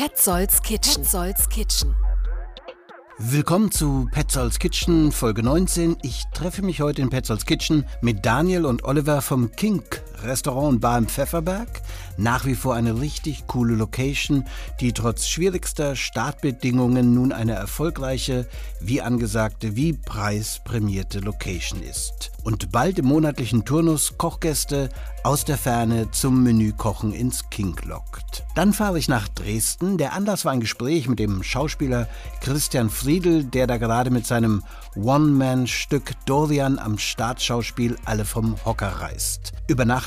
Petzolds Kitchen. Petzolds Kitchen. Willkommen zu Petzolds Kitchen, Folge 19. Ich treffe mich heute in Petzolds Kitchen mit Daniel und Oliver vom Kink Restaurant und Bar im Pfefferberg. Nach wie vor eine richtig coole Location, die trotz schwierigster Startbedingungen nun eine erfolgreiche, wie angesagte, wie preisprämierte Location ist. Und bald im monatlichen Turnus Kochgäste aus der Ferne zum Menükochen ins Kink lockt. Dann fahre ich nach Dresden. Der Anlass war ein Gespräch mit dem Schauspieler Christian Friedel, der da gerade mit seinem One-Man-Stück Dorian am Staatsschauspiel alle vom Hocker reißt.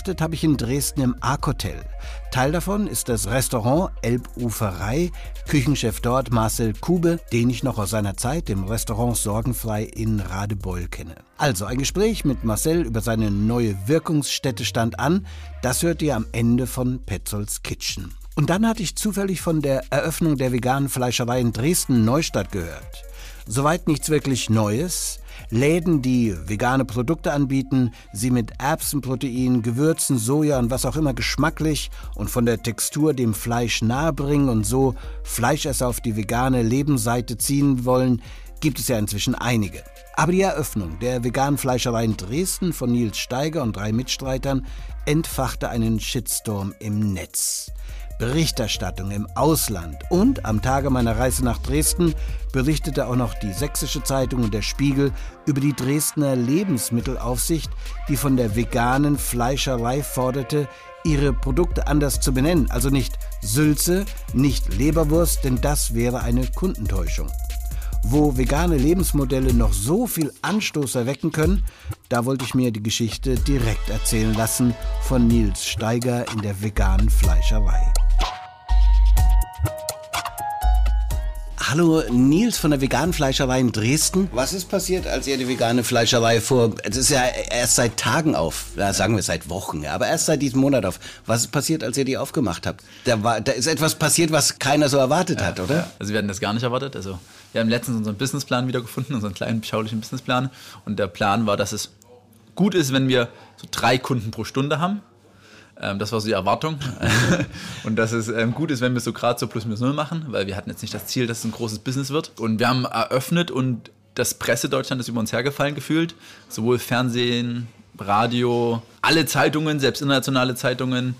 Übernachtet habe ich in Dresden im Ark-Hotel. Teil davon ist das Restaurant Elbuferei. Küchenchef dort Marcel Kube, den ich noch aus seiner Zeit im Restaurant Sorgenfrei in Radebeul kenne. Also ein Gespräch mit Marcel über seine neue Wirkungsstätte stand an. Das hört ihr am Ende von Petzolds Kitchen. Und dann hatte ich zufällig von der Eröffnung der veganen Fleischerei in Dresden-Neustadt gehört. Soweit nichts wirklich Neues. Läden, die vegane Produkte anbieten, sie mit Erbsenprotein, Gewürzen, Soja und was auch immer geschmacklich und von der Textur dem Fleisch nahebringen und so Fleischesser auf die vegane Lebensseite ziehen wollen, gibt es ja inzwischen einige. Aber die Eröffnung der veganen Fleischerei in Dresden von Nils Steiger und drei Mitstreitern entfachte einen Shitstorm im Netz. Berichterstattung im Ausland und am Tage meiner Reise nach Dresden berichtete auch noch die Sächsische Zeitung und der Spiegel über die Dresdner Lebensmittelaufsicht, die von der veganen Fleischerei forderte, ihre Produkte anders zu benennen, also nicht Sülze, nicht Leberwurst, denn das wäre eine Kundentäuschung. Wo vegane Lebensmodelle noch so viel Anstoß erwecken können, da wollte ich mir die Geschichte direkt erzählen lassen von Nils Steiger in der veganen Fleischerei. Hallo Nils von der veganen Fleischerei in Dresden. Was ist passiert, als ihr die vegane Fleischerei vor, es ist ja erst seit Tagen auf, ja, sagen wir seit Wochen, aber erst seit diesem Monat auf. Was ist passiert, als ihr die aufgemacht habt? Da, war, da ist etwas passiert, was keiner so erwartet ja, hat, oder? Ja. Also wir hatten das gar nicht erwartet. Also wir haben letztens unseren Businessplan wiedergefunden, unseren kleinen beschaulichen Businessplan. Und der Plan war, dass es gut ist, wenn wir so drei Kunden pro Stunde haben das war so die Erwartung. und dass es ähm, gut ist, wenn wir so gerade so plus minus null machen, weil wir hatten jetzt nicht das Ziel, dass es ein großes Business wird. Und wir haben eröffnet und das Pressedeutschland ist über uns hergefallen gefühlt. Sowohl Fernsehen, Radio, alle Zeitungen, selbst internationale Zeitungen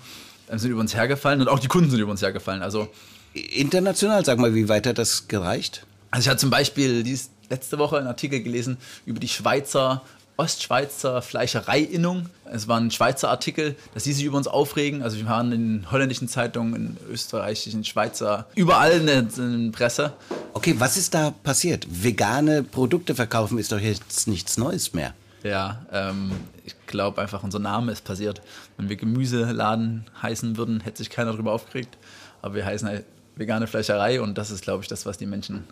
äh, sind über uns hergefallen und auch die Kunden sind über uns hergefallen. Also international, sag mal, wie weit hat das gereicht? Also ich hatte zum Beispiel dies letzte Woche einen Artikel gelesen über die Schweizer Ostschweizer Fleischereiinnung. Es war ein Schweizer Artikel, dass sie sich über uns aufregen. Also wir waren in holländischen Zeitungen, in österreichischen, Schweizer, überall in der, in der Presse. Okay, was ist da passiert? Vegane Produkte verkaufen ist doch jetzt nichts Neues mehr. Ja, ähm, ich glaube einfach, unser Name ist passiert. Wenn wir Gemüseladen heißen würden, hätte sich keiner darüber aufgeregt. Aber wir heißen halt vegane Fleischerei und das ist, glaube ich, das, was die Menschen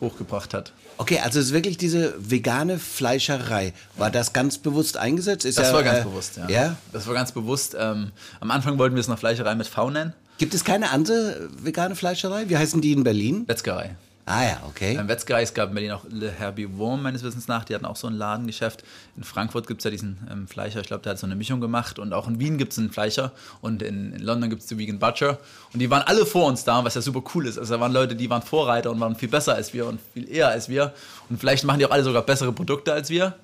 hochgebracht hat. Okay, also es ist wirklich diese vegane Fleischerei. War das ganz bewusst eingesetzt? Ist das ja, war ganz äh, bewusst, ja. ja. Das war ganz bewusst. Ähm, am Anfang wollten wir es noch Fleischerei mit V nennen. Gibt es keine andere vegane Fleischerei? Wie heißen die in Berlin? Metzgerei. Ah ja, okay. Beim Wetzgerei, es gab in Berlin auch Le Herbie Wurm, meines Wissens nach, die hatten auch so ein Ladengeschäft. In Frankfurt gibt es ja diesen ähm, Fleischer, ich glaube, der hat so eine Mischung gemacht. Und auch in Wien gibt es einen Fleischer und in, in London gibt es die Vegan Butcher. Und die waren alle vor uns da, was ja super cool ist. Also da waren Leute, die waren Vorreiter und waren viel besser als wir und viel eher als wir. Und vielleicht machen die auch alle sogar bessere Produkte als wir.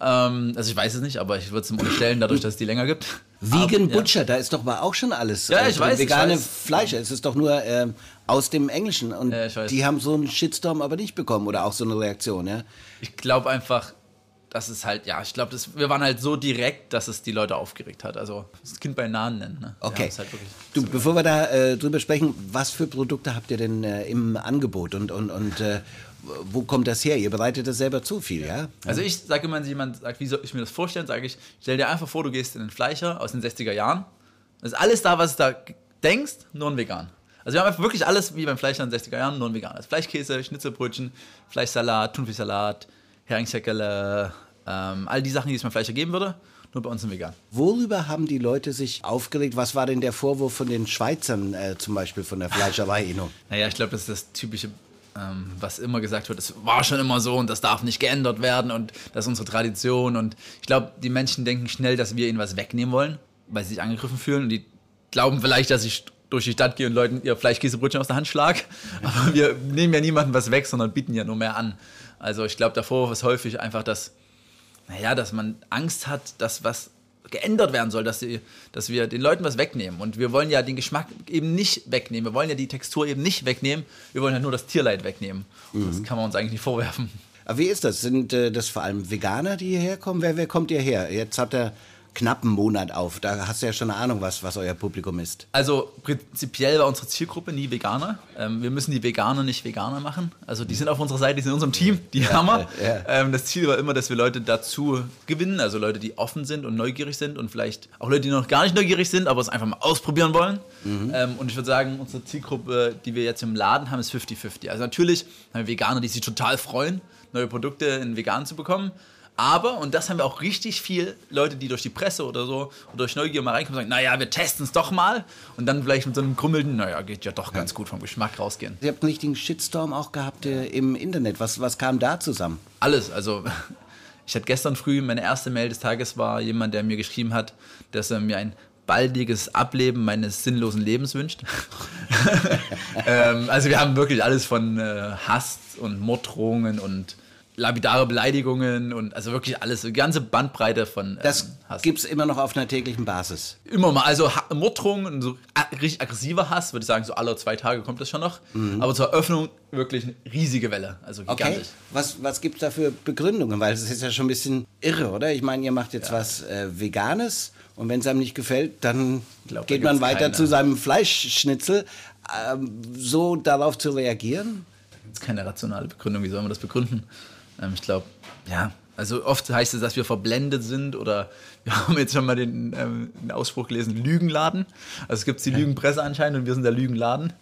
Ähm, also ich weiß es nicht, aber ich würde es unterstellen, dadurch, dass es die länger gibt. Vegan aber, Butcher, ja. da ist doch mal auch schon alles. Ja, ich also weiß. Vegane ich weiß. Fleisch, es ist doch nur äh, aus dem Englischen. Und ja, die haben so einen Shitstorm aber nicht bekommen oder auch so eine Reaktion, ja? Ich glaube einfach, dass es halt, ja, ich glaube, wir waren halt so direkt, dass es die Leute aufgeregt hat. Also das Kind bei Namen nennen. Ne? Okay. Halt du, bevor wir da äh, drüber sprechen, was für Produkte habt ihr denn äh, im Angebot und, und, und äh, wo kommt das her? Ihr bereitet das selber zu viel, ja? Also ich sage immer, wenn jemand sagt, wie soll ich mir das vorstellen, sage ich, stell dir einfach vor, du gehst in den Fleischer aus den 60er Jahren. Das ist alles da, was du da denkst, nur ein vegan. Also wir haben einfach wirklich alles wie beim Fleischer in den 60er Jahren, nur ein vegan. Also Fleischkäse, Schnitzelbrötchen, Fleischsalat, Thunfischsalat, Heringsscheckerle, ähm, all die Sachen, die es beim Fleischer geben würde, nur bei uns im Vegan. Worüber haben die Leute sich aufgeregt? Was war denn der Vorwurf von den Schweizern äh, zum Beispiel von der Fleischerei Inno? naja, ich glaube, das ist das typische ähm, was immer gesagt wird, es war schon immer so und das darf nicht geändert werden und das ist unsere Tradition. Und ich glaube, die Menschen denken schnell, dass wir ihnen was wegnehmen wollen, weil sie sich angegriffen fühlen und die glauben vielleicht, dass sie durch die Stadt gehe und Leuten ihr Fleischkäsebrötchen aus der Hand schlage. Aber wir nehmen ja niemandem was weg, sondern bieten ja nur mehr an. Also ich glaube, davor ist häufig einfach, dass, naja, dass man Angst hat, dass was geändert werden soll, dass, sie, dass wir den Leuten was wegnehmen. Und wir wollen ja den Geschmack eben nicht wegnehmen. Wir wollen ja die Textur eben nicht wegnehmen. Wir wollen ja nur das Tierleid wegnehmen. Mhm. Das kann man uns eigentlich nicht vorwerfen. Aber wie ist das? Sind äh, das vor allem Veganer, die hierher kommen? Wer, wer kommt hierher? Jetzt habt ihr knappen Monat auf. Da hast du ja schon eine Ahnung, was, was euer Publikum ist. Also prinzipiell war unsere Zielgruppe nie Veganer. Ähm, wir müssen die Veganer nicht Veganer machen. Also die sind auf unserer Seite, die sind in unserem Team, die ja, Hammer. Ja. Ähm, das Ziel war immer, dass wir Leute dazu gewinnen, also Leute, die offen sind und neugierig sind und vielleicht auch Leute, die noch gar nicht neugierig sind, aber es einfach mal ausprobieren wollen. Mhm. Ähm, und ich würde sagen, unsere Zielgruppe, die wir jetzt im Laden haben, ist 50-50. Also natürlich haben wir Veganer, die sich total freuen, neue Produkte in vegan zu bekommen. Aber, und das haben wir auch richtig viel Leute, die durch die Presse oder so oder durch Neugier mal reinkommen und sagen, naja, wir testen es doch mal und dann vielleicht mit so einem krummelnden, naja, geht ja doch ganz gut vom Geschmack rausgehen. Ihr habt einen richtigen Shitstorm auch gehabt äh, im Internet. Was, was kam da zusammen? Alles, also ich hatte gestern früh, meine erste Mail des Tages war jemand, der mir geschrieben hat, dass er mir ein baldiges Ableben meines sinnlosen Lebens wünscht. ähm, also wir haben wirklich alles von äh, Hass und Morddrohungen und lapidare Beleidigungen und also wirklich alles, die ganze Bandbreite von ähm, Das Hass. gibt es immer noch auf einer täglichen Basis. Immer mal, also Morddrohungen, so richtig aggressiver Hass, würde ich sagen, so alle zwei Tage kommt das schon noch. Mhm. Aber zur Eröffnung wirklich eine riesige Welle, also gigantisch. Okay. Was, was gibt es da für Begründungen? Weil es ist ja schon ein bisschen irre, oder? Ich meine, ihr macht jetzt ja. was äh, Veganes und wenn es einem nicht gefällt, dann glaub, geht man weiter keine. zu seinem Fleischschnitzel. Ähm, so darauf zu reagieren? Da gibt es keine rationale Begründung. Wie soll man das begründen? Ähm, ich glaube, ja, also oft heißt es, dass wir verblendet sind oder wir haben jetzt schon mal den, ähm, den Ausspruch gelesen, Lügenladen. Also es gibt die Lügenpresse anscheinend und wir sind der Lügenladen.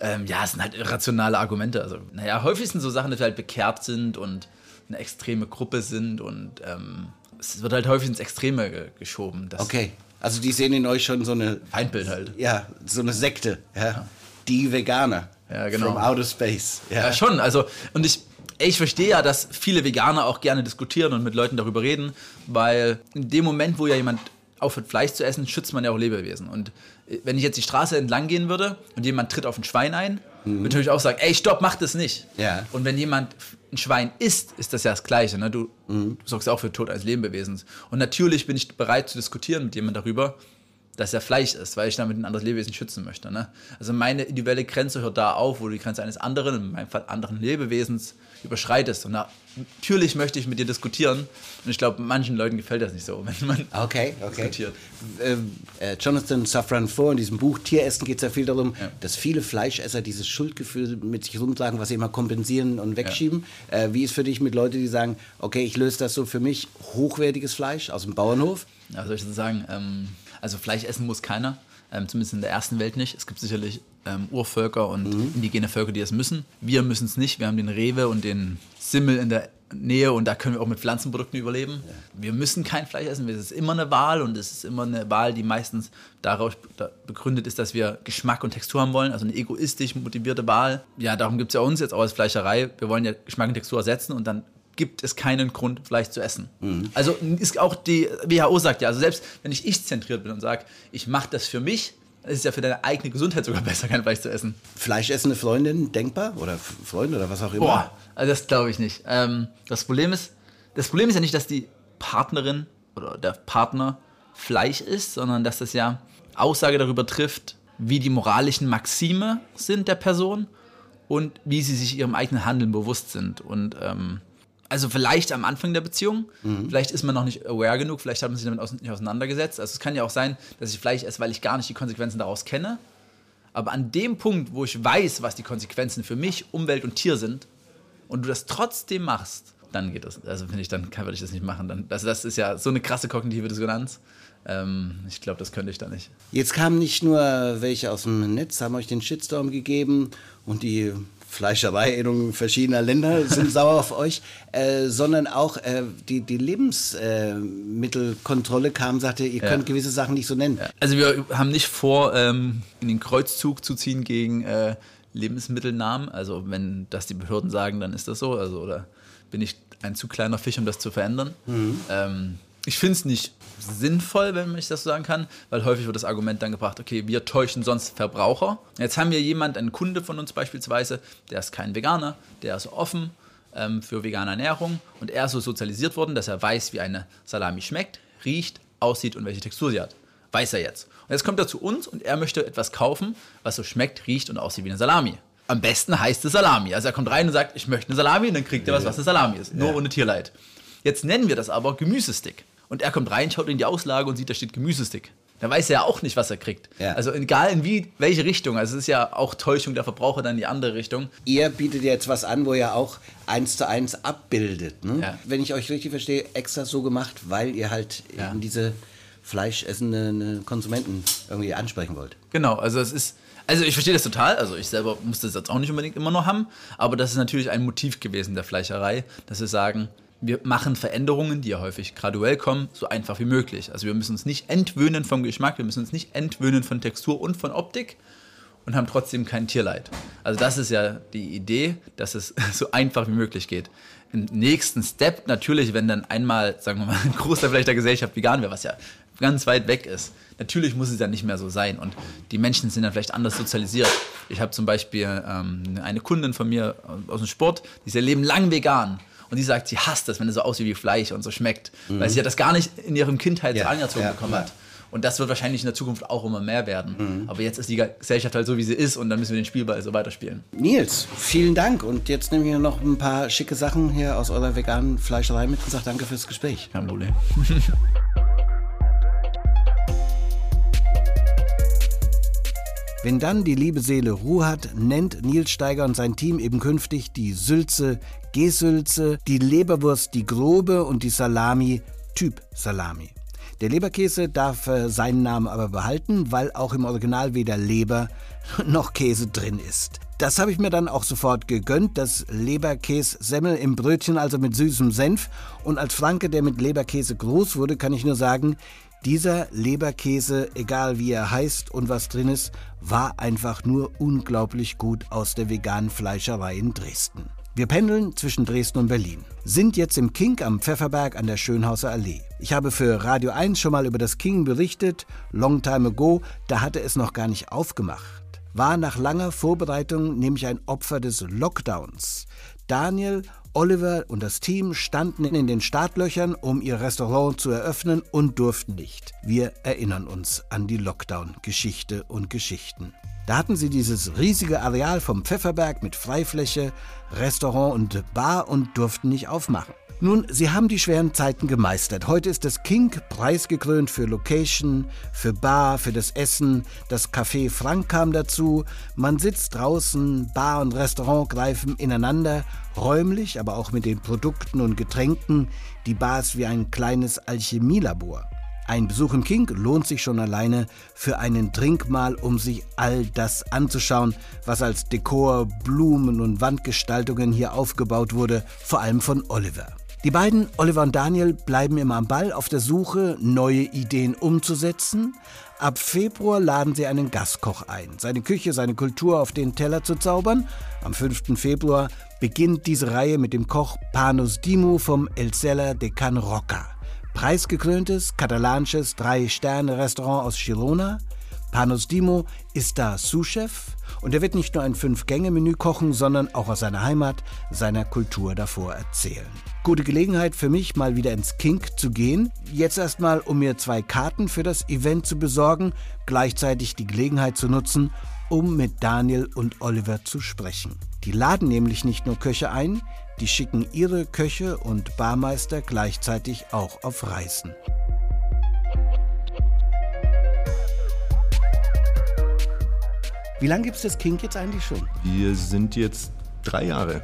Ähm, ja, es sind halt irrationale Argumente. Also, naja, häufig sind so Sachen, dass wir halt bekehrt sind und eine extreme Gruppe sind und ähm, es wird halt häufig ins Extreme ge geschoben. okay, also die sehen in euch schon so eine... Feindbild halt. Ja, so eine Sekte. Ja. ja. Die Veganer. Ja, genau. From outer space. Ja. ja, schon. Also, und ich ich verstehe ja, dass viele Veganer auch gerne diskutieren und mit Leuten darüber reden, weil in dem Moment, wo ja jemand aufhört, Fleisch zu essen, schützt man ja auch Lebewesen. Und äh, wenn ich jetzt die Straße entlang gehen würde und jemand tritt auf ein Schwein ein, mhm. würde ich auch sagen, ey, stopp, mach das nicht. Ja. Und wenn jemand ein Schwein isst, ist das ja das Gleiche. Ne? Du, mhm. du sorgst ja auch für Tod eines Lebewesens. Und natürlich bin ich bereit zu diskutieren mit jemandem darüber, dass er Fleisch ist, weil ich damit ein anderes Lebewesen schützen möchte. Ne? Also meine individuelle Grenze hört da auf, wo du die Grenze eines anderen, in meinem Fall anderen Lebewesens, überschreitest. Und natürlich möchte ich mit dir diskutieren. Und ich glaube, manchen Leuten gefällt das nicht so, wenn man okay, okay. diskutiert. Ähm, äh, Jonathan Safran Foer in diesem Buch Tieressen geht es ja viel darum, ja. dass viele Fleischesser dieses Schuldgefühl mit sich rumtragen, was sie immer kompensieren und wegschieben. Ja. Äh, wie ist für dich mit Leuten, die sagen, okay, ich löse das so für mich, hochwertiges Fleisch aus dem Bauernhof? Ja, soll ich das sagen? Ähm, also Fleisch essen muss keiner, ähm, zumindest in der ersten Welt nicht. Es gibt sicherlich ähm, Urvölker und mhm. indigene Völker, die es müssen. Wir müssen es nicht. Wir haben den Rewe und den Simmel in der Nähe und da können wir auch mit Pflanzenprodukten überleben. Ja. Wir müssen kein Fleisch essen. Es ist immer eine Wahl und es ist immer eine Wahl, die meistens daraus begründet ist, dass wir Geschmack und Textur haben wollen. Also eine egoistisch motivierte Wahl. Ja, darum gibt es ja uns jetzt auch als Fleischerei. Wir wollen ja Geschmack und Textur ersetzen und dann gibt es keinen Grund, Fleisch zu essen. Mhm. Also ist auch die WHO sagt ja, also selbst wenn ich ich-zentriert bin und sage, ich mache das für mich, ist es ja für deine eigene Gesundheit sogar besser, kein Fleisch zu essen. Fleischessende Freundin denkbar oder Freunde oder was auch immer? Boah, also das glaube ich nicht. Ähm, das Problem ist, das Problem ist ja nicht, dass die Partnerin oder der Partner Fleisch isst, sondern dass das ja Aussage darüber trifft, wie die moralischen Maxime sind der Person und wie sie sich ihrem eigenen Handeln bewusst sind. Und ähm, also vielleicht am Anfang der Beziehung, mhm. vielleicht ist man noch nicht aware genug, vielleicht hat man sich damit nicht auseinandergesetzt. Also es kann ja auch sein, dass ich Fleisch esse, weil ich gar nicht die Konsequenzen daraus kenne. Aber an dem Punkt, wo ich weiß, was die Konsequenzen für mich, Umwelt und Tier sind, und du das trotzdem machst, dann geht das. Also finde ich, dann kann, würde ich das nicht machen. Dann, also das ist ja so eine krasse kognitive Dissonanz. Ähm, ich glaube, das könnte ich da nicht. Jetzt kamen nicht nur welche aus dem Netz, haben euch den Shitstorm gegeben und die Fleischerei verschiedener Länder sind sauer auf euch, äh, sondern auch äh, die, die Lebensmittelkontrolle kam, sagte, ihr könnt gewisse Sachen nicht so nennen. Ja. Also wir haben nicht vor, ähm, in den Kreuzzug zu ziehen gegen äh, Lebensmittelnamen. Also wenn das die Behörden sagen, dann ist das so. Also oder bin ich ein zu kleiner Fisch, um das zu verändern. Mhm. Ähm, ich finde es nicht sinnvoll, wenn ich das so sagen kann, weil häufig wird das Argument dann gebracht, okay, wir täuschen sonst Verbraucher. Jetzt haben wir jemanden, einen Kunde von uns beispielsweise, der ist kein Veganer, der ist offen ähm, für vegane Ernährung und er ist so sozialisiert worden, dass er weiß, wie eine Salami schmeckt, riecht, aussieht und welche Textur sie hat. Weiß er jetzt. Und jetzt kommt er zu uns und er möchte etwas kaufen, was so schmeckt, riecht und aussieht wie eine Salami. Am besten heißt es Salami. Also er kommt rein und sagt, ich möchte eine Salami und dann kriegt er was, was eine Salami ist. Nur ja. ohne Tierleid. Jetzt nennen wir das aber Gemüsestick. Und er kommt rein, schaut in die Auslage und sieht, da steht Gemüsestick. Da weiß er ja auch nicht, was er kriegt. Ja. Also egal in wie, welche Richtung. Also es ist ja auch Täuschung der Verbraucher dann in die andere Richtung. Ihr bietet jetzt was an, wo ihr auch eins zu eins abbildet. Ne? Ja. Wenn ich euch richtig verstehe, extra so gemacht, weil ihr halt ja. eben diese fleischessenden Konsumenten irgendwie ansprechen wollt. Genau, also es ist also ich verstehe das total. Also ich selber musste das jetzt auch nicht unbedingt immer noch haben. Aber das ist natürlich ein Motiv gewesen der Fleischerei, dass wir sagen, wir machen Veränderungen, die ja häufig graduell kommen, so einfach wie möglich. Also wir müssen uns nicht entwöhnen vom Geschmack, wir müssen uns nicht entwöhnen von Textur und von Optik und haben trotzdem kein Tierleid. Also das ist ja die Idee, dass es so einfach wie möglich geht. Im nächsten Step natürlich, wenn dann einmal, sagen wir mal, ein Großteil vielleicht der Gesellschaft vegan wäre, was ja ganz weit weg ist, natürlich muss es dann nicht mehr so sein und die Menschen sind dann vielleicht anders sozialisiert. Ich habe zum Beispiel ähm, eine Kundin von mir aus dem Sport, die ist ihr Leben lang vegan und die sagt, sie hasst es, wenn es so aussieht wie Fleisch und so schmeckt, mhm. weil sie ja das gar nicht in ihrem Kindheit ja, so anerzogen ja, bekommen ja. hat. Und das wird wahrscheinlich in der Zukunft auch immer mehr werden. Mhm. Aber jetzt ist die Gesellschaft halt so, wie sie ist und dann müssen wir den Spielball so weiterspielen. Nils, vielen Dank. Und jetzt nehme ich noch ein paar schicke Sachen hier aus eurer veganen Fleischerei mit und sage danke fürs Gespräch. Kein Problem. Wenn dann die liebe Seele Ruhe hat, nennt Nils Steiger und sein Team eben künftig die Sülze Gesülze, die Leberwurst die grobe und die Salami Typ Salami. Der Leberkäse darf äh, seinen Namen aber behalten, weil auch im Original weder Leber noch Käse drin ist. Das habe ich mir dann auch sofort gegönnt, das Leberkäse-Semmel im Brötchen, also mit süßem Senf. Und als Franke, der mit Leberkäse groß wurde, kann ich nur sagen, dieser Leberkäse, egal wie er heißt und was drin ist, war einfach nur unglaublich gut aus der veganen Fleischerei in Dresden. Wir pendeln zwischen Dresden und Berlin, sind jetzt im King am Pfefferberg an der Schönhauser Allee. Ich habe für Radio 1 schon mal über das King berichtet, long time ago, da hatte es noch gar nicht aufgemacht. War nach langer Vorbereitung nämlich ein Opfer des Lockdowns. Daniel Oliver und das Team standen in den Startlöchern, um ihr Restaurant zu eröffnen und durften nicht. Wir erinnern uns an die Lockdown-Geschichte und Geschichten. Da hatten sie dieses riesige Areal vom Pfefferberg mit Freifläche, Restaurant und Bar und durften nicht aufmachen. Nun, sie haben die schweren Zeiten gemeistert. Heute ist das King preisgekrönt für Location, für Bar, für das Essen. Das Café Frank kam dazu. Man sitzt draußen, Bar und Restaurant greifen ineinander, räumlich, aber auch mit den Produkten und Getränken. Die Bar ist wie ein kleines Alchemielabor. Ein Besuch im King lohnt sich schon alleine für einen Trinkmahl, um sich all das anzuschauen, was als Dekor, Blumen und Wandgestaltungen hier aufgebaut wurde, vor allem von Oliver. Die beiden, Oliver und Daniel, bleiben immer am Ball auf der Suche, neue Ideen umzusetzen. Ab Februar laden sie einen Gastkoch ein, seine Küche, seine Kultur auf den Teller zu zaubern. Am 5. Februar beginnt diese Reihe mit dem Koch Panos Dimu vom El Celler de Can Roca. Preisgekröntes katalanisches Drei-Sterne-Restaurant aus Girona. Panos Dimo ist da Sous-Chef und er wird nicht nur ein Fünf-Gänge-Menü kochen, sondern auch aus seiner Heimat, seiner Kultur davor erzählen. Gute Gelegenheit für mich, mal wieder ins Kink zu gehen. Jetzt erstmal, um mir zwei Karten für das Event zu besorgen, gleichzeitig die Gelegenheit zu nutzen, um mit Daniel und Oliver zu sprechen. Die laden nämlich nicht nur Köche ein, die schicken ihre Köche und Barmeister gleichzeitig auch auf Reisen. Wie lange gibt es das Kink jetzt eigentlich schon? Wir sind jetzt drei Jahre.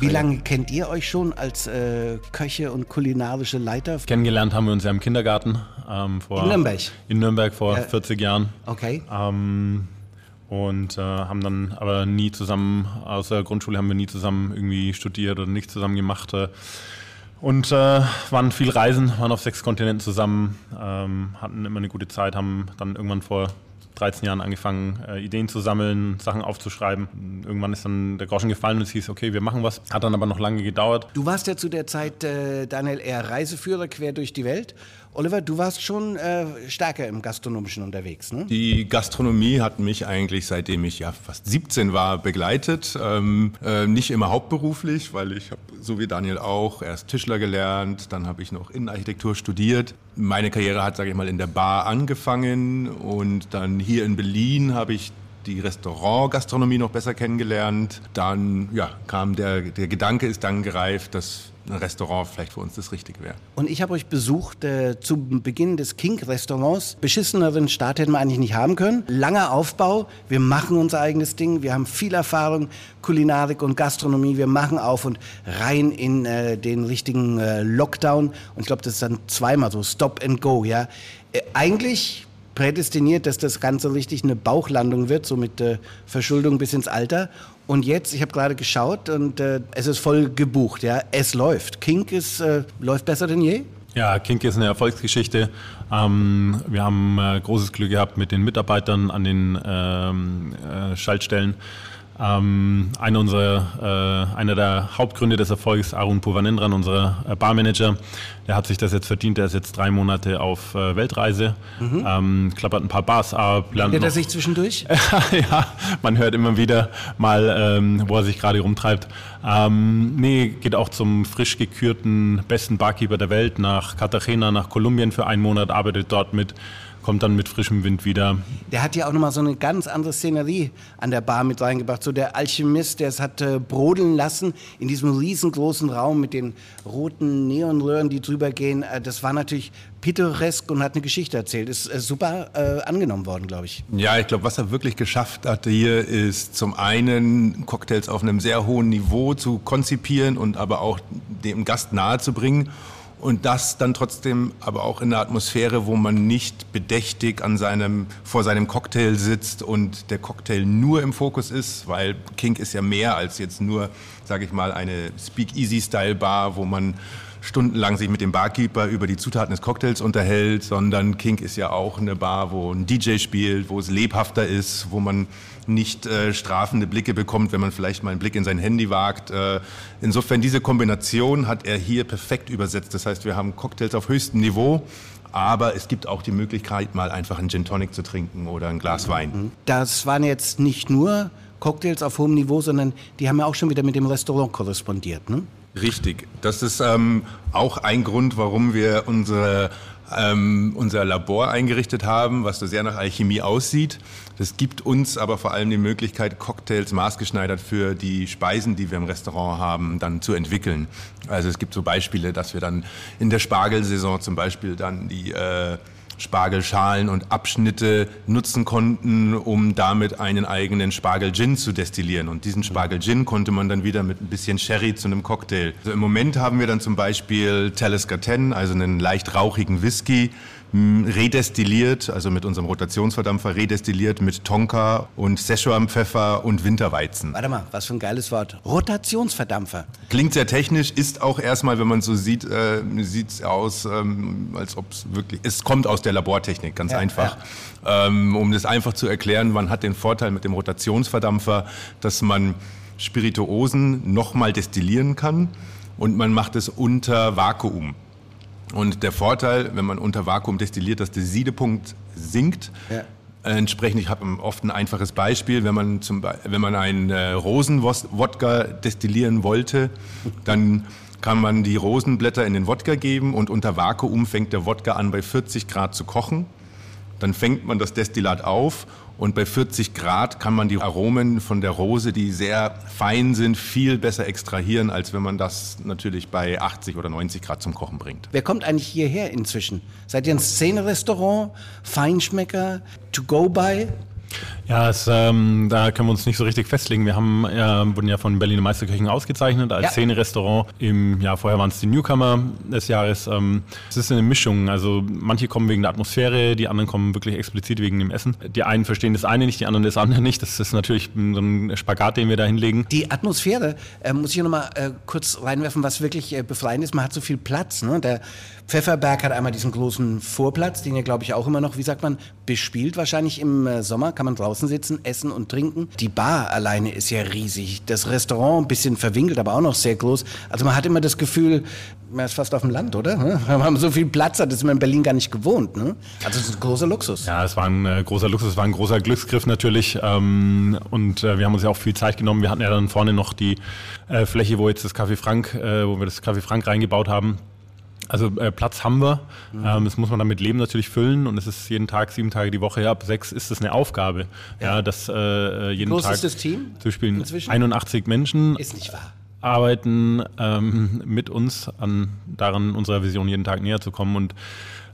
Wie lange kennt ihr euch schon als äh, Köche und kulinarische Leiter? Kennengelernt haben wir uns ja im Kindergarten. Ähm, vor, in Nürnberg? In Nürnberg vor ja. 40 Jahren. Okay. Ähm, und äh, haben dann aber nie zusammen, aus der Grundschule haben wir nie zusammen irgendwie studiert oder nicht zusammen gemacht. Äh, und äh, waren viel Reisen, waren auf sechs Kontinenten zusammen, ähm, hatten immer eine gute Zeit, haben dann irgendwann vor 13 Jahren angefangen, äh, Ideen zu sammeln, Sachen aufzuschreiben. Irgendwann ist dann der Groschen gefallen und es hieß, okay, wir machen was. Hat dann aber noch lange gedauert. Du warst ja zu der Zeit, äh, Daniel, eher Reiseführer quer durch die Welt. Oliver, du warst schon äh, stärker im Gastronomischen unterwegs, ne? Die Gastronomie hat mich eigentlich, seitdem ich ja fast 17 war, begleitet. Ähm, äh, nicht immer hauptberuflich, weil ich habe, so wie Daniel auch, erst Tischler gelernt, dann habe ich noch Innenarchitektur studiert. Meine Karriere hat, sage ich mal, in der Bar angefangen und dann hier in Berlin habe ich die Restaurantgastronomie noch besser kennengelernt. Dann ja, kam der, der Gedanke ist dann gereift, dass ein Restaurant vielleicht für uns das Richtige wäre. Und ich habe euch besucht äh, zu Beginn des King-Restaurants. Beschisseneren Start hätten wir eigentlich nicht haben können. Langer Aufbau. Wir machen unser eigenes Ding. Wir haben viel Erfahrung, Kulinarik und Gastronomie. Wir machen auf und rein in äh, den richtigen äh, Lockdown. Und ich glaube, das ist dann zweimal so Stop and Go. Ja, äh, eigentlich prädestiniert, dass das Ganze richtig eine Bauchlandung wird, so mit äh, Verschuldung bis ins Alter. Und jetzt, ich habe gerade geschaut und äh, es ist voll gebucht. Ja, es läuft. Kink ist, äh, läuft besser denn je. Ja, Kink ist eine Erfolgsgeschichte. Ähm, wir haben äh, großes Glück gehabt mit den Mitarbeitern an den ähm, äh, Schaltstellen. Ähm, einer, unserer, äh, einer der Hauptgründe des Erfolgs, Arun Puvanendran, unser äh, Barmanager, der hat sich das jetzt verdient. Der ist jetzt drei Monate auf äh, Weltreise, mhm. ähm, klappert ein paar Bars ab. Lernt er sich zwischendurch? ja, man hört immer wieder mal, ähm, wo er sich gerade rumtreibt. Ähm, nee, geht auch zum frisch gekürten besten Barkeeper der Welt nach Cartagena, nach Kolumbien für einen Monat, arbeitet dort mit kommt dann mit frischem Wind wieder. Der hat ja auch nochmal so eine ganz andere Szenerie an der Bar mit reingebracht. So der Alchemist, der es hat äh, brodeln lassen in diesem riesengroßen Raum mit den roten Neonröhren, die drüber gehen. Äh, das war natürlich pittoresk und hat eine Geschichte erzählt. Ist äh, super äh, angenommen worden, glaube ich. Ja, ich glaube, was er wirklich geschafft hat hier, ist zum einen Cocktails auf einem sehr hohen Niveau zu konzipieren und aber auch dem Gast nahezubringen und das dann trotzdem aber auch in einer Atmosphäre, wo man nicht bedächtig an seinem, vor seinem Cocktail sitzt und der Cocktail nur im Fokus ist, weil Kink ist ja mehr als jetzt nur, sage ich mal, eine Speak-Easy-Style-Bar, wo man stundenlang sich mit dem Barkeeper über die Zutaten des Cocktails unterhält, sondern Kink ist ja auch eine Bar, wo ein DJ spielt, wo es lebhafter ist, wo man nicht äh, strafende Blicke bekommt, wenn man vielleicht mal einen Blick in sein Handy wagt. Äh, insofern diese Kombination hat er hier perfekt übersetzt. Das heißt, wir haben Cocktails auf höchstem Niveau, aber es gibt auch die Möglichkeit, mal einfach einen Gin Tonic zu trinken oder ein Glas Wein. Das waren jetzt nicht nur Cocktails auf hohem Niveau, sondern die haben ja auch schon wieder mit dem Restaurant korrespondiert. Ne? Richtig. Das ist ähm, auch ein Grund, warum wir unsere ähm, unser Labor eingerichtet haben, was so sehr nach Alchemie aussieht. Das gibt uns aber vor allem die Möglichkeit, Cocktails maßgeschneidert für die Speisen, die wir im Restaurant haben, dann zu entwickeln. Also es gibt so Beispiele, dass wir dann in der Spargelsaison zum Beispiel dann die äh, Spargelschalen und Abschnitte nutzen konnten, um damit einen eigenen Spargel-Gin zu destillieren. Und diesen Spargel-Gin konnte man dann wieder mit ein bisschen Sherry zu einem Cocktail. Also Im Moment haben wir dann zum Beispiel Talisker 10, also einen leicht rauchigen Whisky, redestilliert, also mit unserem Rotationsverdampfer redestilliert mit Tonka und Szechuan-Pfeffer und Winterweizen. Warte mal, was für ein geiles Wort. Rotationsverdampfer. Klingt sehr technisch, ist auch erstmal, wenn man so sieht, äh, sieht es aus, ähm, als ob es wirklich, es kommt aus der Labortechnik, ganz ja, einfach. Ja. Ähm, um das einfach zu erklären, man hat den Vorteil mit dem Rotationsverdampfer, dass man Spirituosen nochmal destillieren kann und man macht es unter Vakuum. Und der Vorteil, wenn man unter Vakuum destilliert, dass der Siedepunkt sinkt. Ja. Entsprechend, ich habe oft ein einfaches Beispiel, wenn man, zum, wenn man einen äh, Rosenwodka destillieren wollte, dann kann man die Rosenblätter in den Wodka geben und unter Vakuum fängt der Wodka an bei 40 Grad zu kochen. Dann fängt man das Destillat auf und bei 40 Grad kann man die Aromen von der Rose, die sehr fein sind, viel besser extrahieren, als wenn man das natürlich bei 80 oder 90 Grad zum Kochen bringt. Wer kommt eigentlich hierher inzwischen? Seid ihr ein Szene-Restaurant, Feinschmecker, To-Go-By? Ja, es, ähm, da können wir uns nicht so richtig festlegen. Wir haben, äh, wurden ja von Berliner Meisterköchen ausgezeichnet als Ja. Szene-Restaurant. Im Jahr vorher waren es die Newcomer des Jahres. Ähm, es ist eine Mischung. Also manche kommen wegen der Atmosphäre, die anderen kommen wirklich explizit wegen dem Essen. Die einen verstehen das eine nicht, die anderen das andere nicht. Das ist natürlich so ein Spagat, den wir da hinlegen. Die Atmosphäre, äh, muss ich noch mal äh, kurz reinwerfen, was wirklich äh, befreiend ist. Man hat so viel Platz. Ne? Der Pfefferberg hat einmal diesen großen Vorplatz, den ja, glaube ich, auch immer noch, wie sagt man, bespielt. Wahrscheinlich im äh, Sommer kann man draußen sitzen, essen und trinken. Die Bar alleine ist ja riesig. Das Restaurant ein bisschen verwinkelt, aber auch noch sehr groß. Also man hat immer das Gefühl, man ist fast auf dem Land, oder? Wir haben so viel Platz, das ist man in Berlin gar nicht gewohnt. Ne? Also es ist ein großer Luxus. Ja, es war ein äh, großer Luxus, es war ein großer Glücksgriff natürlich. Ähm, und äh, wir haben uns ja auch viel Zeit genommen. Wir hatten ja dann vorne noch die äh, Fläche, wo jetzt das Café Frank, äh, wo wir das Café Frank reingebaut haben. Also äh, Platz haben wir. Ähm, das muss man dann mit Leben natürlich füllen und es ist jeden Tag, sieben Tage die Woche. Ja, ab sechs ist es eine Aufgabe. Ja, das äh, jeden groß Tag ist das Team zu spielen. inzwischen? 81 Menschen Ist nicht wahr. arbeiten ähm, mit uns an daran, unserer Vision jeden Tag näher zu kommen. Und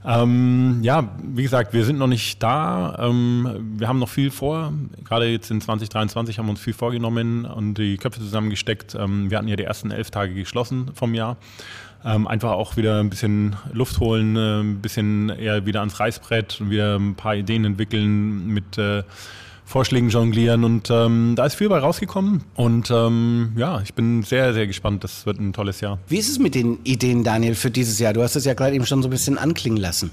ähm, ja, wie gesagt, wir sind noch nicht da. Ähm, wir haben noch viel vor. Gerade jetzt in 2023 haben wir uns viel vorgenommen und die Köpfe zusammengesteckt. Ähm, wir hatten ja die ersten elf Tage geschlossen vom Jahr. Ähm, einfach auch wieder ein bisschen Luft holen, äh, ein bisschen eher wieder ans Reißbrett und wieder ein paar Ideen entwickeln mit äh, Vorschlägen jonglieren und ähm, da ist viel bei rausgekommen und ähm, ja, ich bin sehr, sehr gespannt. Das wird ein tolles Jahr. Wie ist es mit den Ideen, Daniel, für dieses Jahr? Du hast es ja gerade eben schon so ein bisschen anklingen lassen.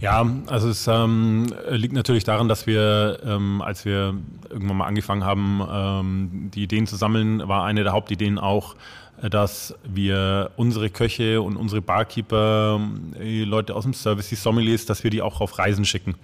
Ja, also es ähm, liegt natürlich daran, dass wir, ähm, als wir irgendwann mal angefangen haben, ähm, die Ideen zu sammeln, war eine der Hauptideen auch, dass wir unsere Köche und unsere Barkeeper, die Leute aus dem Service, die Sommeliers, dass wir die auch auf Reisen schicken.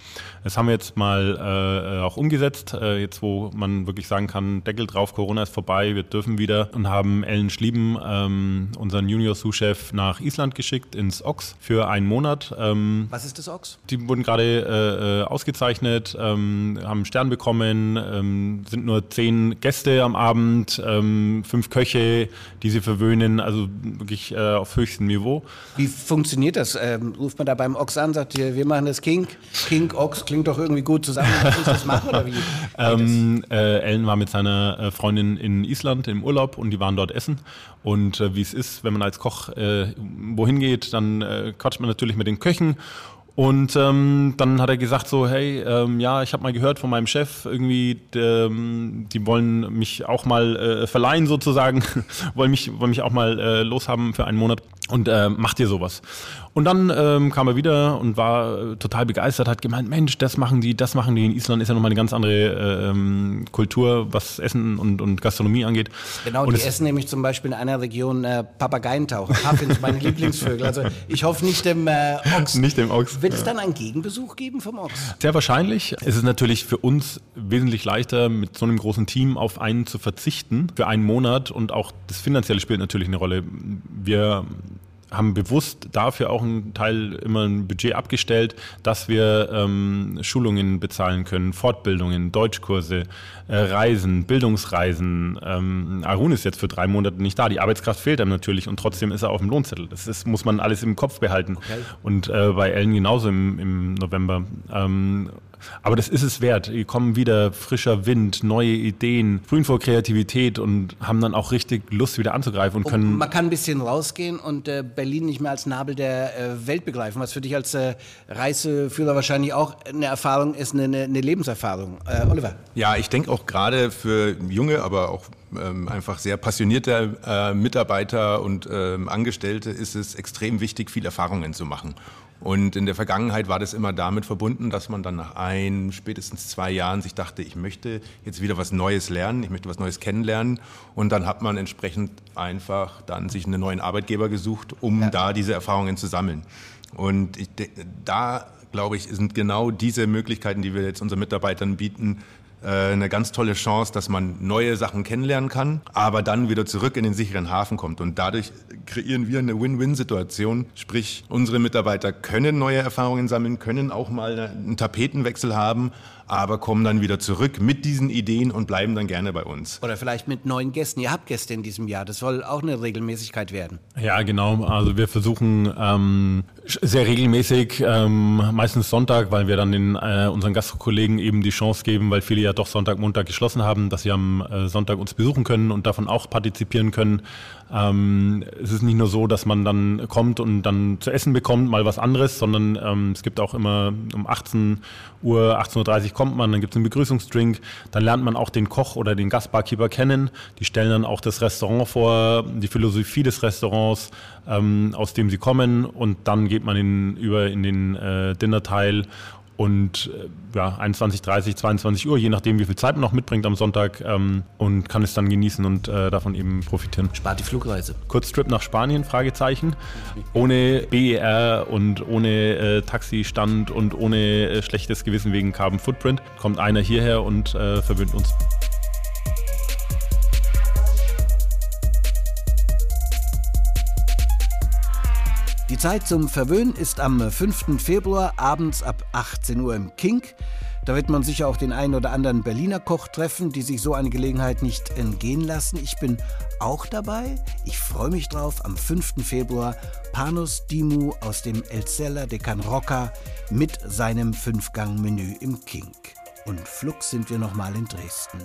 Das haben wir jetzt mal äh, auch umgesetzt, äh, jetzt wo man wirklich sagen kann, Deckel drauf, Corona ist vorbei, wir dürfen wieder und haben Ellen Schlieben, ähm, unseren Junior-Sous-Chef, nach Island geschickt, ins Ox für einen Monat. Ähm, Was ist das Ochs? die wurden gerade äh, äh, ausgezeichnet, ähm, haben einen Stern bekommen, ähm, sind nur zehn Gäste am Abend, ähm, fünf Köche, die sie verwöhnen, also wirklich äh, auf höchstem Niveau. Wie funktioniert das? Ähm, ruft man da beim Ochs an, sagt ihr, wir machen das King? King, Ochs, klingt doch irgendwie gut zusammen. Lass uns das machen oder wie? Ähm, äh, Ellen war mit seiner äh, Freundin in Island im Urlaub und die waren dort essen. Und äh, wie es ist, wenn man als Koch äh, wohin geht, dann quatscht man natürlich mit den Köchen. Und ähm, dann hat er gesagt so, hey, ähm, ja, ich habe mal gehört von meinem Chef, irgendwie, ähm, die wollen mich auch mal äh, verleihen sozusagen, wollen mich, wollen mich auch mal äh, loshaben für einen Monat und äh, macht ihr sowas. Und dann ähm, kam er wieder und war äh, total begeistert, hat gemeint, Mensch, das machen die, das machen die. In Island ist ja nochmal eine ganz andere äh, ähm, Kultur, was Essen und, und Gastronomie angeht. Genau, und die es- essen nämlich zum Beispiel in einer Region äh, Papageientaucher. Puffins, meine Lieblingsvögel. Also ich hoffe nicht dem äh, Ochs. Nicht dem Ochs. Wird es dann einen Gegenbesuch geben vom Ochs? Sehr wahrscheinlich. Es ist natürlich für uns wesentlich leichter, mit so einem großen Team auf einen zu verzichten für einen Monat und auch das Finanzielle spielt natürlich eine Rolle. Wir haben bewusst dafür auch einen Teil immer ein Budget abgestellt, dass wir ähm, Schulungen bezahlen können, Fortbildungen, Deutschkurse, äh, Reisen, Bildungsreisen. Ähm, Arun ist jetzt für drei Monate nicht da. Die Arbeitskraft fehlt ihm natürlich und trotzdem ist er auf dem Lohnzettel. Das ist, muss man alles im Kopf behalten. Und äh, bei Ellen genauso im, im November. Ähm, aber das ist es wert. Hier kommen wieder frischer Wind, neue Ideen, frühen vor Kreativität und haben dann auch richtig Lust, wieder anzugreifen und können. Man kann ein bisschen rausgehen und äh, Berlin nicht mehr als Nabel der äh, Welt begreifen, was für dich als äh, Reiseführer wahrscheinlich auch eine Erfahrung ist, eine, eine eine Lebenserfahrung. Äh, Oliver. Ja, ich denke auch gerade für junge, aber auch ähm, einfach sehr passionierte äh, Mitarbeiter und ähm, Angestellte ist es extrem wichtig, viel Erfahrungen zu machen. Und in der Vergangenheit war das immer damit verbunden, dass man dann nach ein, spätestens zwei Jahren sich dachte, ich möchte jetzt wieder was Neues lernen, ich möchte was Neues kennenlernen. Und dann hat man entsprechend einfach dann sich einen neuen Arbeitgeber gesucht, um da diese Erfahrungen zu sammeln. Und ich, da, glaube ich, sind genau diese Möglichkeiten, die wir jetzt unseren Mitarbeitern bieten, eine ganz tolle Chance, dass man neue Sachen kennenlernen kann, aber dann wieder zurück in den sicheren Hafen kommt. Und dadurch kreieren wir eine Win-Win-Situation. Sprich, unsere Mitarbeiter können neue Erfahrungen sammeln, können auch mal einen Tapetenwechsel haben, aber kommen dann wieder zurück mit diesen Ideen und bleiben dann gerne bei uns. Oder vielleicht mit neuen Gästen. Ihr habt Gäste in diesem Jahr. Das soll auch eine Regelmäßigkeit werden. Ja, genau. Also wir versuchen ähm, sehr regelmäßig, ähm, meistens Sonntag, weil wir dann den, äh, unseren Gastkollegen eben die Chance geben, weil viele ja doch Sonntag, Montag geschlossen haben, dass sie am äh, Sonntag uns besuchen können und davon auch partizipieren können. Ähm, es ist nicht nur so, dass man dann kommt und dann zu essen bekommt, mal was anderes, sondern ähm, es gibt auch immer um 18 Uhr, 18.30 Uhr kommt man, dann gibt es einen Begrüßungsdrink, dann lernt man auch den Koch oder den Gastbarkeeper kennen. Die stellen dann auch das Restaurant vor, die Philosophie des Restaurants, ähm, aus dem sie kommen und dann geht man in, über in den äh, Dinnerteil und äh, ja, 21, 30, 22 Uhr, je nachdem, wie viel Zeit man noch mitbringt am Sonntag ähm, und kann es dann genießen und äh, davon eben profitieren. Spart die Flugreise. Kurztrip nach Spanien, Fragezeichen. Ohne BER und ohne äh, Taxistand und ohne äh, schlechtes Gewissen wegen Carbon Footprint kommt einer hierher und äh, verwöhnt uns. Die Zeit zum Verwöhnen ist am 5. Februar abends ab 18 Uhr im Kink. Da wird man sicher auch den einen oder anderen Berliner Koch treffen, die sich so eine Gelegenheit nicht entgehen lassen. Ich bin auch dabei. Ich freue mich drauf. Am 5. Februar Panos Dimu aus dem El Celler de Can Roca mit seinem Fünfgang-Menü im Kink. Und flugs sind wir nochmal in Dresden,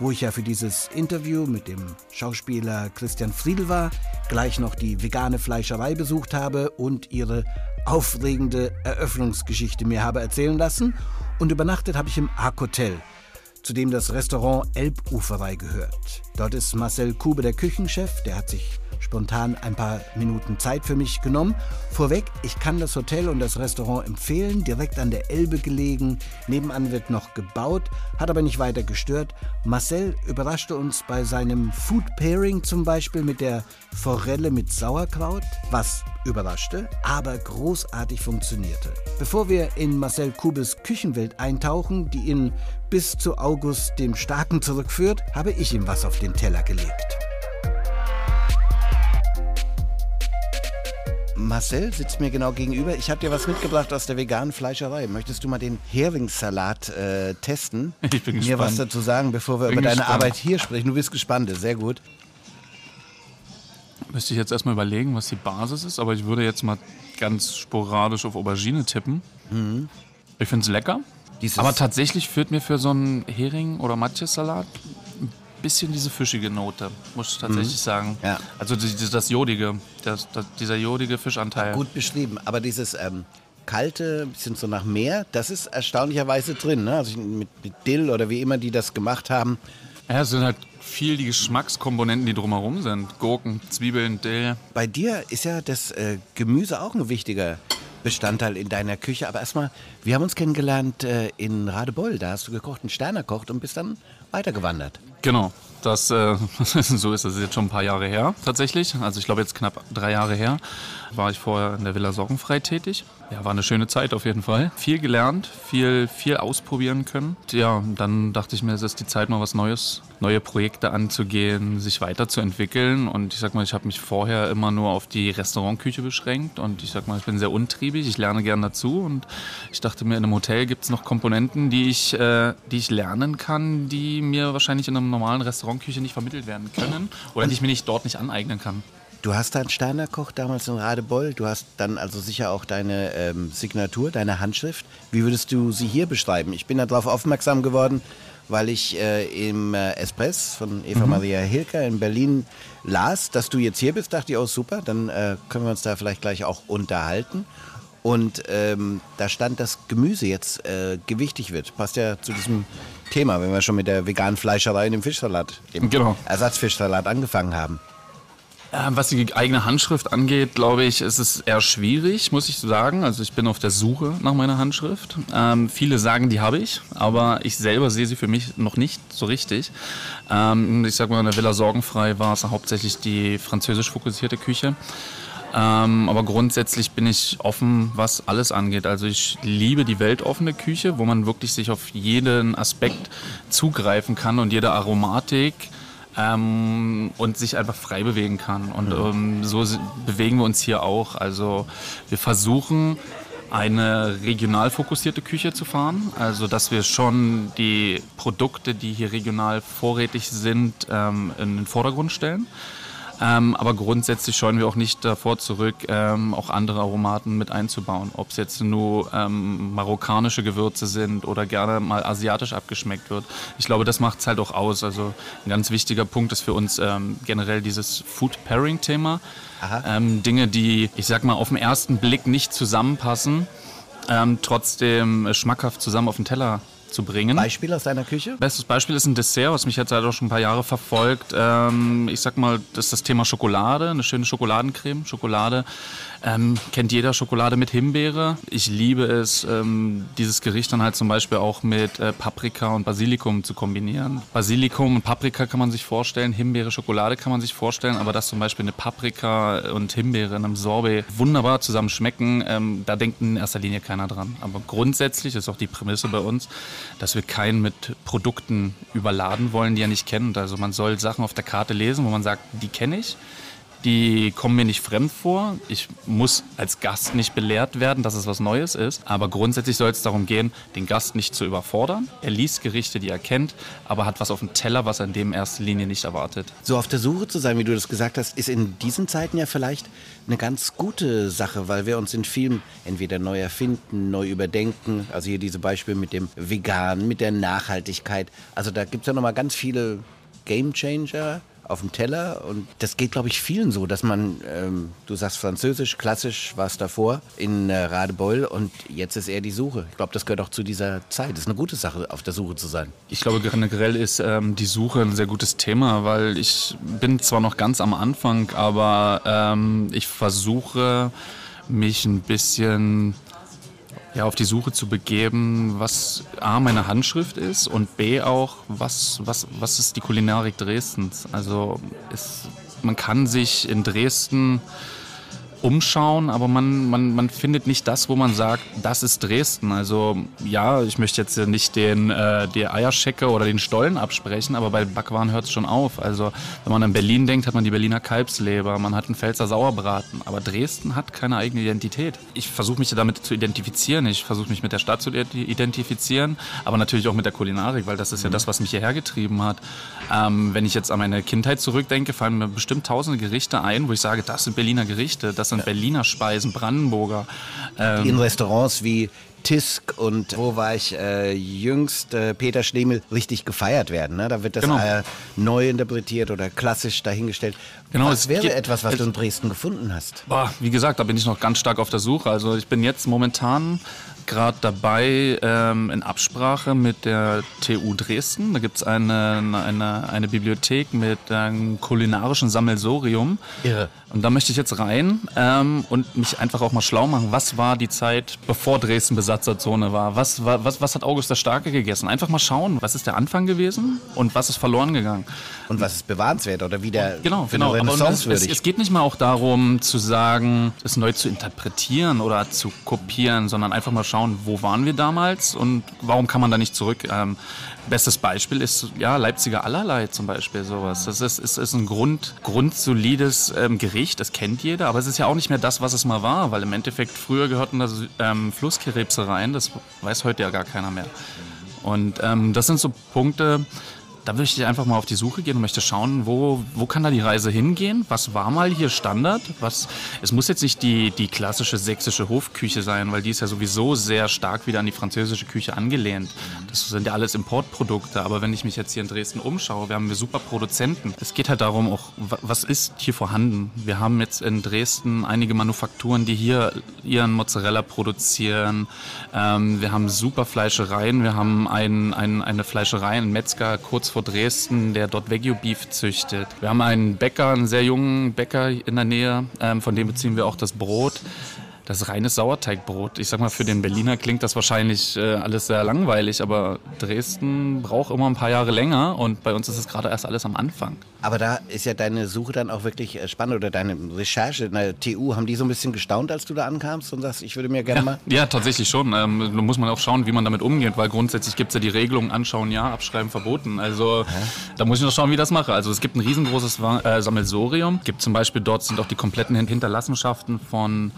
wo ich ja für dieses Interview mit dem Schauspieler Christian Friedl war, gleich noch die vegane Fleischerei besucht habe und ihre aufregende Eröffnungsgeschichte mir habe erzählen lassen. Und übernachtet habe ich im Ark Hotel, zu dem das Restaurant Elbuferei gehört. Dort ist Marcel Kube der Küchenchef, der hat sich spontan ein paar Minuten Zeit für mich genommen. Vorweg, ich kann das Hotel und das Restaurant empfehlen, direkt an der Elbe gelegen. Nebenan wird noch gebaut, hat aber nicht weiter gestört. Marcel überraschte uns bei seinem Food Pairing zum Beispiel mit der Forelle mit Sauerkraut, was überraschte, aber großartig funktionierte. Bevor wir in Marcel Kubes Küchenwelt eintauchen, die ihn bis zu August dem Starken zurückführt, habe ich ihm was auf den Teller gelegt. Marcel sitzt mir genau gegenüber. Ich habe dir was mitgebracht aus der veganen Fleischerei. Möchtest du mal den Heringssalat äh, testen? Ich bin Mir gespannt. was dazu sagen, bevor wir Bin über deine gespannt. Arbeit hier sprechen. Du bist gespannt, sehr gut. Müsste ich jetzt erstmal überlegen, was die Basis ist, aber ich würde jetzt mal ganz sporadisch auf Aubergine tippen. Ich finde es lecker. Dieses- aber tatsächlich führt mir für so einen Hering- oder Matjes-Salat bisschen diese fischige Note, muss ich tatsächlich sagen. Ja. Also die- die- das Jodige, das, das, dieser jodige Fischanteil. Gut beschrieben. Aber dieses ähm, kalte, bisschen so nach Meer, das ist erstaunlicherweise drin. Ne? Also mit, mit Dill oder wie immer die das gemacht haben. Ja, es sind halt viel die Geschmackskomponenten, die drumherum sind. Gurken, Zwiebeln, Dill. Bei dir ist ja das äh, Gemüse auch ein wichtiger Bestandteil in deiner Küche. Aber erstmal, wir haben uns kennengelernt äh, in Radebeul. Da hast du gekocht, einen Stern erkocht und bist dann weitergewandert. Genau, das, äh, so ist es jetzt schon ein paar Jahre her tatsächlich. Also ich glaube jetzt knapp drei Jahre her war ich vorher in der Villa Sorgenfrei tätig. Ja, war eine schöne Zeit auf jeden Fall. Viel gelernt, viel, viel ausprobieren können. Ja, dann dachte ich mir, es ist die Zeit, mal was Neues, neue Projekte anzugehen, sich weiterzuentwickeln. Und ich sag mal, ich habe mich vorher immer nur auf die Restaurantküche beschränkt. Und ich sag mal, ich bin sehr untriebig, ich lerne gern dazu. Und ich dachte mir, in einem Hotel gibt es noch Komponenten, die ich, äh, die ich lernen kann, die mir wahrscheinlich in einer normalen Restaurantküche nicht vermittelt werden können oder die ich mir nicht dort nicht aneignen kann. Du hast da einen Stern erkocht damals in Radebeul. Du hast dann also sicher auch deine ähm, Signatur, deine Handschrift. Wie würdest du sie hier beschreiben? Ich bin darauf aufmerksam geworden, weil ich äh, im äh, Espress von Eva Maria Hilker in Berlin las, dass du jetzt hier bist. Dachte ich, oh super, dann äh, können wir uns da vielleicht gleich auch unterhalten. Und ähm, da stand, dass Gemüse jetzt äh, gewichtig wird. Passt ja zu diesem Thema, wenn wir schon mit der veganen Fleischerei und dem Fischsalat, dem Genau. Ersatzfischsalat angefangen haben. Ähm, Was die eigene Handschrift angeht, glaube ich, ist es eher schwierig, muss ich sagen. Also ich bin auf der Suche nach meiner Handschrift. Ähm, viele sagen, die habe ich, aber ich selber sehe sie für mich noch nicht so richtig. Ähm, ich sag mal, in der Villa Sorgenfrei war es hauptsächlich die französisch fokussierte Küche. Ähm, aber grundsätzlich bin ich offen, was alles angeht. Also ich liebe die weltoffene Küche, wo man wirklich sich auf jeden Aspekt zugreifen kann und jede Aromatik ähm, und sich einfach frei bewegen kann. Und ähm, so bewegen wir uns hier auch. Also wir versuchen eine regional fokussierte Küche zu fahren, also dass wir schon die Produkte, die hier regional vorrätig sind, ähm, in den Vordergrund stellen. Ähm, aber grundsätzlich scheuen wir auch nicht davor zurück, ähm, auch andere Aromaten mit einzubauen. Ob es jetzt nur ähm, marokkanische Gewürze sind oder gerne mal asiatisch abgeschmeckt wird. Ich glaube, das macht es halt auch aus. Also ein ganz wichtiger Punkt ist für uns ähm, generell dieses Food Pairing-Thema. Ähm, Dinge, die, ich sag mal, auf den ersten Blick nicht zusammenpassen, ähm, trotzdem schmackhaft zusammen auf den Teller zu bringen. Beispiel aus deiner Küche? Bestes Beispiel ist ein Dessert, was mich jetzt halt auch schon ein paar Jahre verfolgt. Ähm, ich sag mal, das ist das Thema Schokolade, eine schöne Schokoladencreme. Schokolade ähm, kennt jeder Schokolade mit Himbeere. Ich liebe es, ähm, dieses Gericht dann halt zum Beispiel auch mit äh, Paprika und Basilikum zu kombinieren. Basilikum und Paprika kann man sich vorstellen, Himbeere, Schokolade kann man sich vorstellen, aber dass zum Beispiel eine Paprika und Himbeere in einem Sorbet wunderbar zusammen schmecken, ähm, da denkt in erster Linie keiner dran. Aber grundsätzlich ist auch die Prämisse bei uns, dass wir keinen mit Produkten überladen wollen, die er nicht kennt. Also man soll Sachen auf der Karte lesen, wo man sagt, die kenne ich. Die kommen mir nicht fremd vor. Ich muss als Gast nicht belehrt werden, dass es was Neues ist. Aber grundsätzlich soll es darum gehen, den Gast nicht zu überfordern. Er liest Gerichte, die er kennt, aber hat was auf dem Teller, was er in dem ersten Linie nicht erwartet. So auf der Suche zu sein, wie du das gesagt hast, ist in diesen Zeiten ja vielleicht eine ganz gute Sache, weil wir uns in Filmen entweder neu erfinden, neu überdenken. Also hier diese Beispiele mit dem Vegan, mit der Nachhaltigkeit. Also da gibt es ja nochmal ganz viele Game Changer auf dem Teller und das geht, glaube ich, vielen so, dass man, ähm, du sagst Französisch, klassisch war es davor in äh, Radebeul und jetzt ist eher die Suche. Ich glaube, das gehört auch zu dieser Zeit. Das ist eine gute Sache, auf der Suche zu sein. Ich glaube, generell ist ähm, die Suche ein sehr gutes Thema, weil ich bin zwar noch ganz am Anfang, aber ähm, ich versuche mich ein bisschen ja, auf die Suche zu begeben, was A, meine Handschrift ist und B auch, was, was, was ist die Kulinarik Dresdens. Also es, man kann sich in Dresden umschauen, aber man, man, man findet nicht das, wo man sagt, das ist Dresden. Also ja, ich möchte jetzt nicht den, äh, die Eierschecke oder den Stollen absprechen, aber bei Backwaren hört es schon auf. Also wenn man an Berlin denkt, hat man die Berliner Kalbsleber, man hat einen Pfälzer Sauerbraten, aber Dresden hat keine eigene Identität. Ich versuche mich damit zu identifizieren, ich versuche mich mit der Stadt zu identifizieren, aber natürlich auch mit der Kulinarik, weil das ist ja das, was mich hierher getrieben hat. Ähm, wenn ich jetzt an meine Kindheit zurückdenke, fallen mir bestimmt tausende Gerichte ein, wo ich sage, das sind Berliner Gerichte, das sind Berliner Speisen, Brandenburger. Ähm, in Restaurants wie Tisk und wo war ich äh, jüngst, äh, Peter Schlemel, richtig gefeiert werden. Ne? Da wird das Genau. äh, neu interpretiert oder klassisch dahingestellt. Genau, Was es wäre etwas, was du in Dresden gefunden hast? Boah, wie gesagt, da bin ich noch ganz stark auf der Suche. Also ich bin jetzt momentan gerade dabei ähm, in Absprache mit der TU Dresden. Da gibt es eine, eine, eine Bibliothek mit einem kulinarischen Sammelsorium. Irre. Und da möchte ich jetzt rein ähm, und mich einfach auch mal schlau machen. Was war die Zeit, bevor Dresden Besatzerzone war? Was, was, was hat August der Starke gegessen? Einfach mal schauen, was ist der Anfang gewesen und was ist verloren gegangen? Und was ist bewahrenswert oder wieder Genau, für genau. eine Aber es, würdig? es geht nicht mal auch darum zu sagen, es neu zu interpretieren oder zu kopieren, sondern einfach mal schauen, wo waren wir damals und warum kann man da nicht zurück. Ähm, bestes Beispiel ist ja Leipziger Allerlei zum Beispiel sowas. Das ist, ist, ist ein Grund, grundsolides ähm, Gericht, das kennt jeder, aber es ist ja auch nicht mehr das, was es mal war, weil im Endeffekt früher gehörten da ähm, Flusskrebse rein, das weiß heute ja gar keiner mehr. Und ähm, das sind so Punkte, da möchte ich einfach mal auf die Suche gehen und möchte schauen, wo, wo kann da die Reise hingehen? Was war mal hier Standard? Was, es muss jetzt nicht die, die klassische sächsische Hofküche sein, weil die ist ja sowieso sehr stark wieder an die französische Küche angelehnt. Das sind ja alles Importprodukte. Aber wenn ich mich jetzt hier in Dresden umschaue, wir haben wir super Produzenten. Es geht halt darum, auch, wa- was ist hier vorhanden? Wir haben jetzt in Dresden einige Manufakturen, die hier ihren Mozzarella produzieren. Ähm, wir haben super Fleischereien. Wir haben ein, ein, eine Fleischerei, einen Metzger kurz vor Dresden, der dort Wagyu Beef züchtet. Wir haben einen Bäcker, einen sehr jungen Bäcker in der Nähe, ähm, von dem beziehen wir auch das Brot. Das reines Sauerteigbrot. Ich sag mal, für den Berliner klingt das wahrscheinlich äh, alles sehr langweilig, aber Dresden braucht immer ein paar Jahre länger und bei uns ist es gerade erst alles am Anfang. Aber da ist ja deine Suche dann auch wirklich äh, spannend oder deine Recherche in der TU. Haben die so ein bisschen gestaunt, als du da ankamst und sagst, ich würde mir gerne mal. Ja, tatsächlich schon. Ähm, da muss man auch schauen, wie man damit umgeht, weil grundsätzlich gibt es ja die Regelung, anschauen ja, abschreiben verboten. Also da muss ich noch schauen, wie ich das mache. Also es gibt ein riesengroßes äh, Sammelsorium. gibt zum Beispiel, dort sind auch die kompletten Hin- Hinterlassenschaften von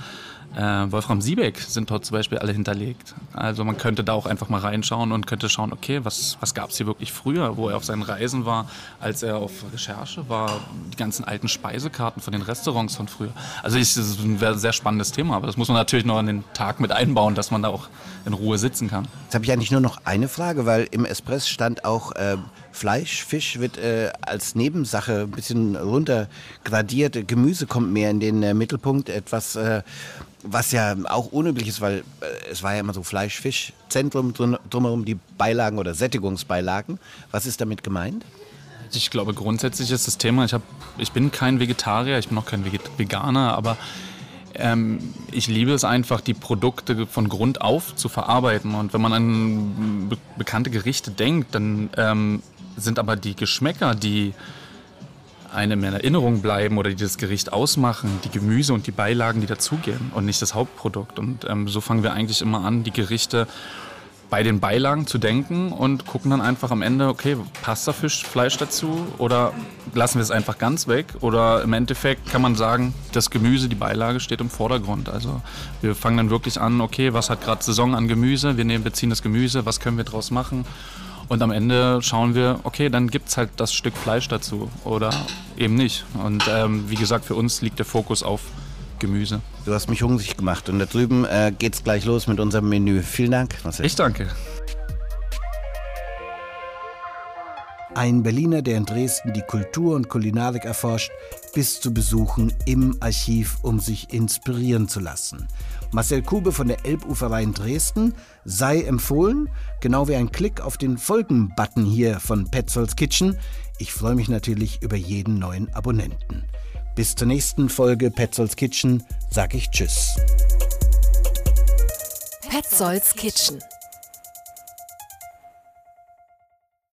äh, Wolfram Siebeck sind dort zum Beispiel alle hinterlegt. Also man könnte da auch einfach mal reinschauen und könnte schauen, okay, was, was gab es hier wirklich früher, wo er auf seinen Reisen war, als er auf Recherche war, die ganzen alten Speisekarten von den Restaurants von früher. Also ich, das ist ein sehr spannendes Thema, aber das muss man natürlich noch an den Tag mit einbauen, dass man da auch in Ruhe sitzen kann. Jetzt habe ich eigentlich nur noch eine Frage, weil im Espress stand auch äh, Fleisch, Fisch wird äh, als Nebensache ein bisschen runtergradiert. Gemüse kommt mehr in den äh, Mittelpunkt. Etwas, äh, was ja auch unüblich ist, weil äh, es war ja immer so Fleisch, Fisch, Zentrum drumherum die Beilagen oder Sättigungsbeilagen. Was ist damit gemeint? Ich glaube, grundsätzlich ist das Thema, ich, hab, ich bin kein Vegetarier, ich bin auch kein Veganer, aber ähm, ich liebe es einfach, die Produkte von Grund auf zu verarbeiten. Und wenn man an be bekannte Gerichte denkt, dann ähm, sind aber die Geschmäcker, die einem in Erinnerung bleiben oder die das Gericht ausmachen, die Gemüse und die Beilagen, die dazugehen und nicht das Hauptprodukt. Und ähm, so fangen wir eigentlich immer an, die Gerichte bei den Beilagen zu denken und gucken dann einfach am Ende, okay, passt da Fisch, Fleisch dazu oder lassen wir es einfach ganz weg? Oder im Endeffekt kann man sagen, das Gemüse, die Beilage steht im Vordergrund. Also wir fangen dann wirklich an, okay, was hat gerade Saison an Gemüse? Wir nehmen, beziehen das Gemüse, was können wir daraus machen? Und am Ende schauen wir, okay, dann gibt es halt das Stück Fleisch dazu oder eben nicht. Und ähm, wie gesagt, für uns liegt der Fokus auf Gemüse. Du hast mich hungrig gemacht und da drüben äh, es gleich los mit unserem Menü. Vielen Dank, Marcel. Ich danke. Ein Berliner, der in Dresden die Kultur und Kulinarik erforscht, bis zu Besuchen im Archiv, um sich inspirieren zu lassen. Marcel Kube von der Elbuferei in Dresden sei empfohlen, genau wie ein Klick auf den Folgen-Button hier von Petzolds Kitchen. Ich freue mich natürlich über jeden neuen Abonnenten. Bis zur nächsten Folge Petzolds Kitchen sage ich Tschüss. Petzolds Kitchen